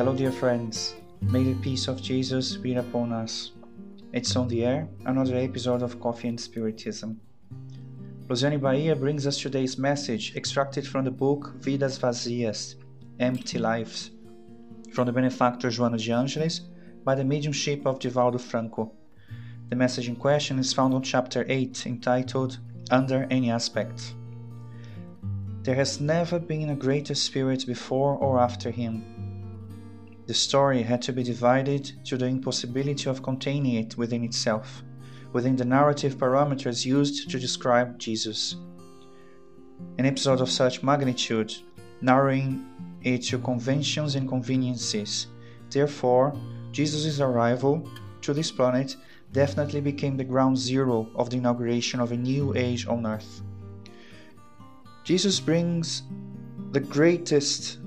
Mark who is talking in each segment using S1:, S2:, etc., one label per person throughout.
S1: dear friends. May the peace of Jesus be upon us. It's on the air, another episode of Coffee and Spiritism. Rosiane Bahia brings us today's message extracted from the book Vidas Vazias, Empty Lives, from the benefactor Joana de Angelis by the mediumship of Divaldo Franco. The message in question is found on chapter 8, entitled Under Any Aspect. There has never been a greater spirit before or after him. The story had to be divided to the impossibility of containing it within itself, within the narrative parameters used to describe Jesus. An episode of such magnitude, narrowing it to conventions and conveniences. Therefore, Jesus' arrival to this planet definitely became the ground zero of the inauguration of a new age on earth. Jesus brings the greatest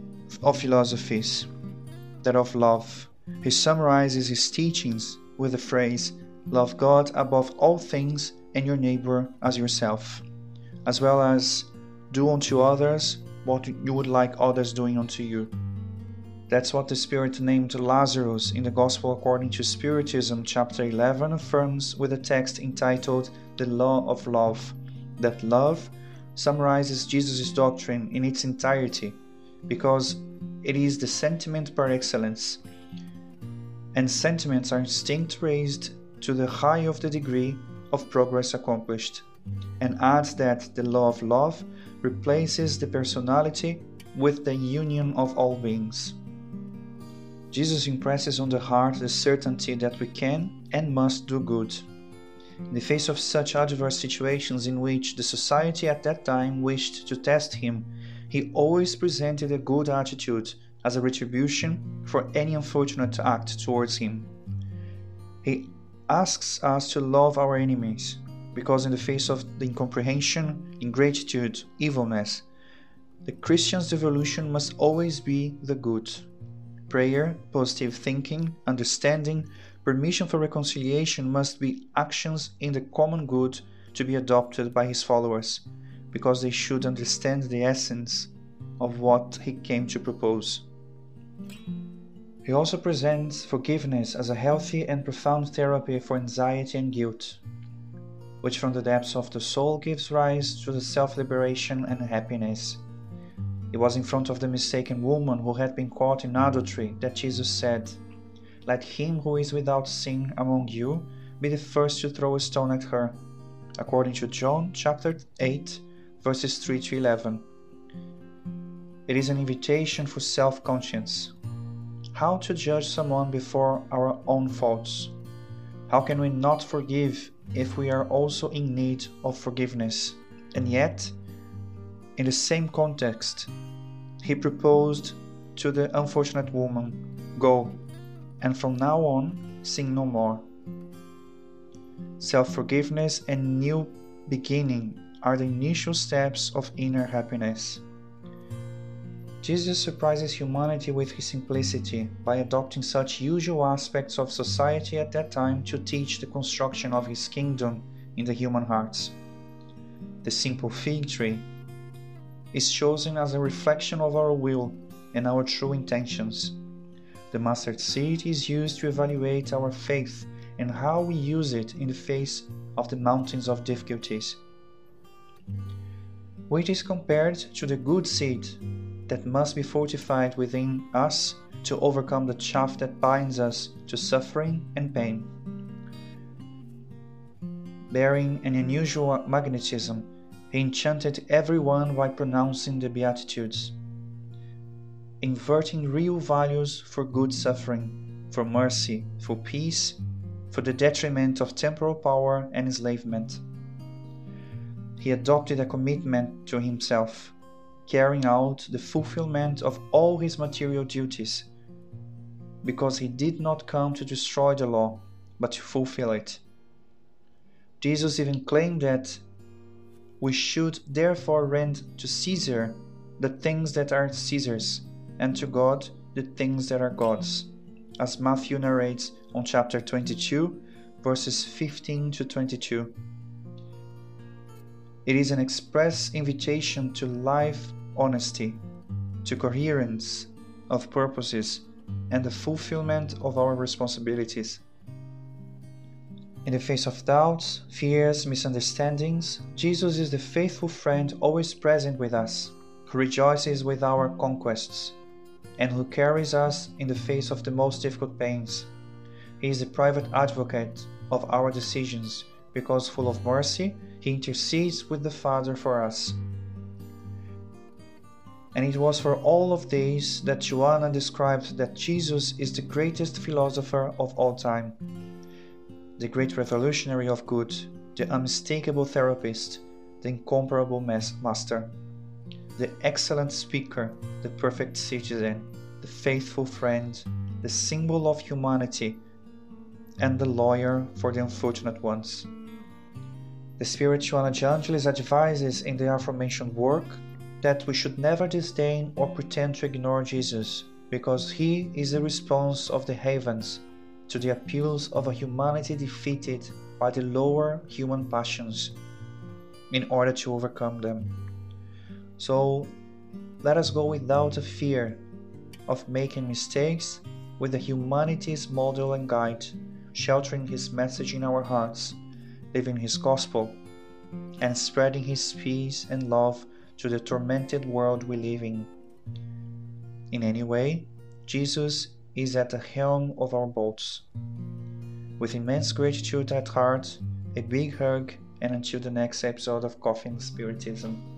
S1: of philosophies, that of love. He summarizes his teachings with the phrase, Love God above all things and your neighbor as yourself, as well as do unto others what you would like others doing unto you. That's what the Spirit named Lazarus in the Gospel according to Spiritism, chapter 11, affirms with a text entitled The Law of Love, that love summarizes Jesus' doctrine in its entirety because it is the sentiment par excellence, and sentiments are instinct raised to the high of the degree of progress accomplished, and adds that the law of love replaces the personality with the union of all beings. Jesus impresses on the heart the certainty that we can and must do good in the face of such adverse situations in which the society at that time wished to test him, he always presented a good attitude as a retribution for any unfortunate act towards him. He asks us to love our enemies, because in the face of the incomprehension, ingratitude, evilness, the Christian's devolution must always be the good. Prayer, positive thinking, understanding, permission for reconciliation must be actions in the common good to be adopted by his followers, because they should understand the essence of what he came to propose. He also presents forgiveness as a healthy and profound therapy for anxiety and guilt, which from the depths of the soul gives rise to the self liberation and happiness. It was in front of the mistaken woman who had been caught in adultery that Jesus said, let him who is without sin among you be the first to throw a stone at her. According to John chapter 8, verses 3 to 11. It is an invitation for self conscience. How to judge someone before our own faults? How can we not forgive if we are also in need of forgiveness? And yet, in the same context, he proposed to the unfortunate woman Go, and from now on, sin no more. Self forgiveness and new beginning are the initial steps of inner happiness. Jesus surprises humanity with his simplicity by adopting such usual aspects of society at that time to teach the construction of his kingdom in the human hearts. The simple fig tree is chosen as a reflection of our will and our true intentions. The mustard seed is used to evaluate our faith and how we use it in the face of the mountains of difficulties. Which is compared to the good seed that must be fortified within us to overcome the chaff that binds us to suffering and pain. Bearing an unusual magnetism, he enchanted everyone by pronouncing the Beatitudes inverting real values for good suffering, for mercy, for peace, for the detriment of temporal power and enslavement. He adopted a commitment to himself, carrying out the fulfillment of all his material duties, because he did not come to destroy the law, but to fulfill it. Jesus even claimed that we should therefore render to Caesar the things that are Caesar's and to God the things that are God's, as Matthew narrates on chapter 22, verses 15 to 22. It is an express invitation to life honesty, to coherence of purposes, and the fulfillment of our responsibilities. In the face of doubts, fears, misunderstandings, Jesus is the faithful friend always present with us, who rejoices with our conquests, and who carries us in the face of the most difficult pains. He is the private advocate of our decisions because, full of mercy, he intercedes with the Father for us. And it was for all of these that Joanna described that Jesus is the greatest philosopher of all time, the great revolutionary of good, the unmistakable therapist, the incomparable master, the excellent speaker, the perfect citizen, the faithful friend, the symbol of humanity, and the lawyer for the unfortunate ones. The spiritual evangelist advises in the aforementioned work that we should never disdain or pretend to ignore Jesus, because he is the response of the heavens to the appeals of a humanity defeated by the lower human passions in order to overcome them. So let us go without a fear of making mistakes with the humanity's model and guide, sheltering his message in our hearts living His gospel, and spreading His peace and love to the tormented world we live in. In any way, Jesus is at the helm of our boats. With immense gratitude at heart, a big hug, and until the next episode of Coffee and Spiritism.